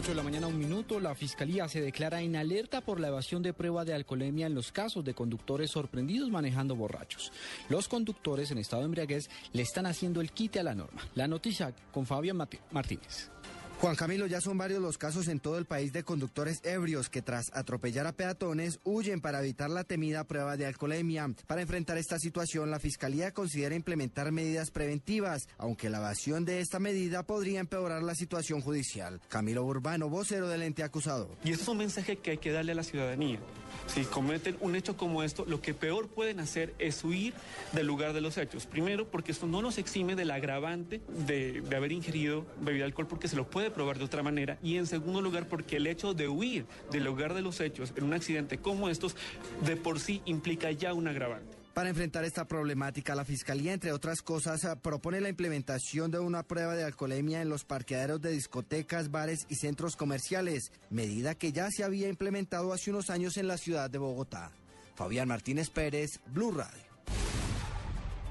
8 de la mañana, un minuto. La fiscalía se declara en alerta por la evasión de prueba de alcoholemia en los casos de conductores sorprendidos manejando borrachos. Los conductores en estado de embriaguez le están haciendo el quite a la norma. La noticia con Fabián Martínez. Juan Camilo, ya son varios los casos en todo el país de conductores ebrios que tras atropellar a peatones huyen para evitar la temida prueba de alcoholemia. Para enfrentar esta situación, la Fiscalía considera implementar medidas preventivas, aunque la evasión de esta medida podría empeorar la situación judicial. Camilo Urbano, vocero del ente acusado. Y este es un mensaje que hay que darle a la ciudadanía. Si cometen un hecho como esto, lo que peor pueden hacer es huir del lugar de los hechos. Primero, porque esto no nos exime del agravante de, de haber ingerido bebida alcohol, porque se lo puede probar de otra manera. Y en segundo lugar, porque el hecho de huir del lugar de los hechos en un accidente como estos, de por sí implica ya un agravante. Para enfrentar esta problemática, la Fiscalía, entre otras cosas, propone la implementación de una prueba de alcoholemia en los parqueaderos de discotecas, bares y centros comerciales, medida que ya se había implementado hace unos años en la ciudad de Bogotá. Fabián Martínez Pérez, Blue Radio.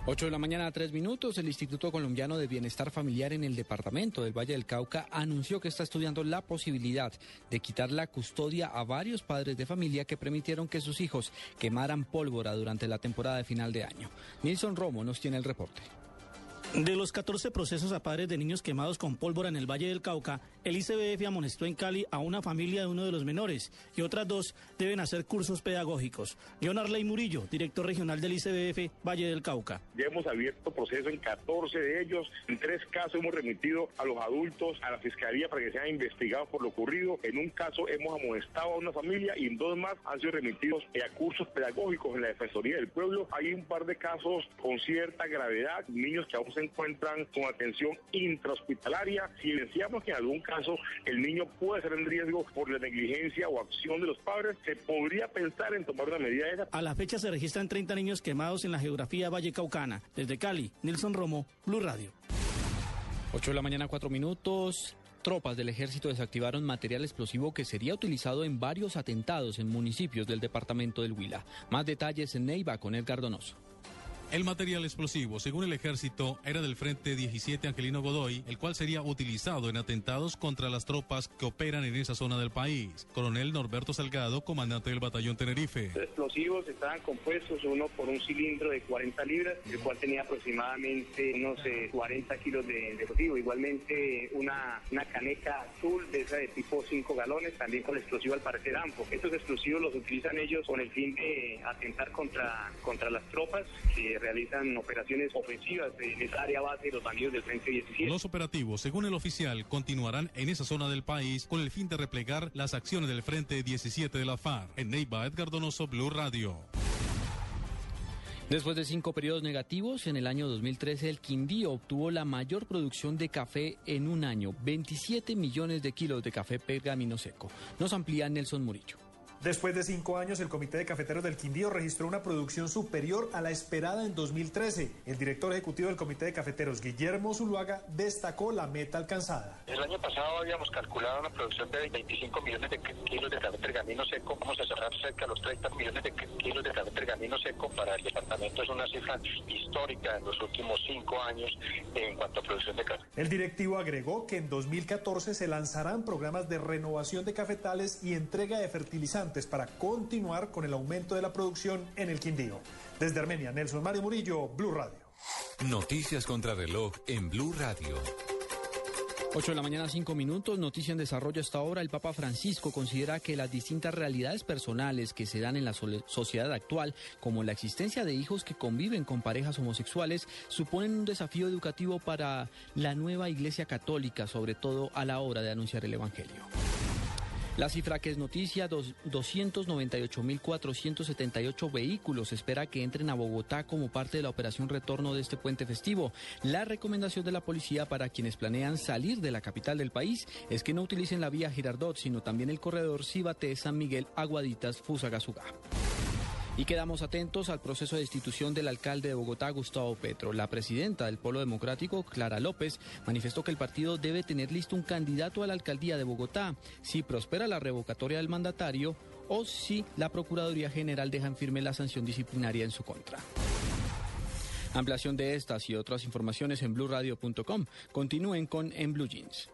8 de la mañana a 3 minutos, el Instituto Colombiano de Bienestar Familiar en el departamento del Valle del Cauca anunció que está estudiando la posibilidad de quitar la custodia a varios padres de familia que permitieron que sus hijos quemaran pólvora durante la temporada de final de año. Nilson Romo nos tiene el reporte. De los 14 procesos a padres de niños quemados con pólvora en el Valle del Cauca, el ICBF amonestó en Cali a una familia de uno de los menores y otras dos deben hacer cursos pedagógicos. John Arley Murillo, director regional del ICBF Valle del Cauca. Ya hemos abierto proceso en 14 de ellos. En tres casos hemos remitido a los adultos a la fiscalía para que sean investigados por lo ocurrido. En un caso hemos amonestado a una familia y en dos más han sido remitidos a cursos pedagógicos en la Defensoría del Pueblo. Hay un par de casos con cierta gravedad, niños que aún se encuentran con atención intrahospitalaria. Si evidenciamos que en algún caso el niño puede ser en riesgo por la negligencia o acción de los padres, se podría pensar en tomar una medida de esa. A la fecha se registran 30 niños quemados en la geografía Valle Caucana. Desde Cali, Nelson Romo, Blue Radio. 8 de la mañana, 4 minutos. Tropas del ejército desactivaron material explosivo que sería utilizado en varios atentados en municipios del departamento del Huila. Más detalles en Neiva con Edgar Donoso. El material explosivo, según el ejército, era del Frente 17 Angelino Godoy, el cual sería utilizado en atentados contra las tropas que operan en esa zona del país. Coronel Norberto Salgado, comandante del batallón Tenerife. Los explosivos estaban compuestos uno por un cilindro de 40 libras, el cual tenía aproximadamente unos 40 kilos de, de explosivo. Igualmente una, una caneca azul de esa de tipo 5 galones, también con explosivo al parecer AMPO. Estos explosivos los utilizan ellos con el fin de atentar contra, contra las tropas que realizan operaciones ofensivas en esa área base de los bandidos del Frente 17. Los operativos, según el oficial, continuarán en esa zona del país con el fin de replegar las acciones del Frente 17 de la FARC. En Neiva, Edgar Donoso, Blue Radio. Después de cinco periodos negativos, en el año 2013 el Quindío obtuvo la mayor producción de café en un año, 27 millones de kilos de café pergamino seco. Nos amplía Nelson Murillo. Después de cinco años, el Comité de Cafeteros del Quindío registró una producción superior a la esperada en 2013. El director ejecutivo del Comité de Cafeteros, Guillermo Zuluaga, destacó la meta alcanzada. El año pasado habíamos calculado una producción de 25 millones de kilos de café pergamino seco. Vamos a cerrar cerca de los 30 millones de kilos de café pergamino seco. Para el departamento es una cifra histórica en los últimos cinco años en cuanto a producción de café. El directivo agregó que en 2014 se lanzarán programas de renovación de cafetales y entrega de fertilizantes para continuar con el aumento de la producción en el Quindío. Desde Armenia, Nelson Mario Murillo, Blue Radio. Noticias contra reloj en Blue Radio. 8 de la mañana, 5 minutos. Noticia en desarrollo hasta ahora. El Papa Francisco considera que las distintas realidades personales que se dan en la sociedad actual, como la existencia de hijos que conviven con parejas homosexuales, suponen un desafío educativo para la nueva Iglesia Católica, sobre todo a la hora de anunciar el Evangelio. La cifra que es noticia, 298.478 vehículos espera que entren a Bogotá como parte de la operación retorno de este puente festivo. La recomendación de la policía para quienes planean salir de la capital del país es que no utilicen la vía Girardot, sino también el corredor Cibaté, San Miguel, Aguaditas, Fusagasugá. Y quedamos atentos al proceso de destitución del alcalde de Bogotá, Gustavo Petro. La presidenta del Polo Democrático, Clara López, manifestó que el partido debe tener listo un candidato a la alcaldía de Bogotá si prospera la revocatoria del mandatario o si la Procuraduría General deja firme la sanción disciplinaria en su contra. Ampliación de estas y otras informaciones en blurradio.com. Continúen con En Blue Jeans.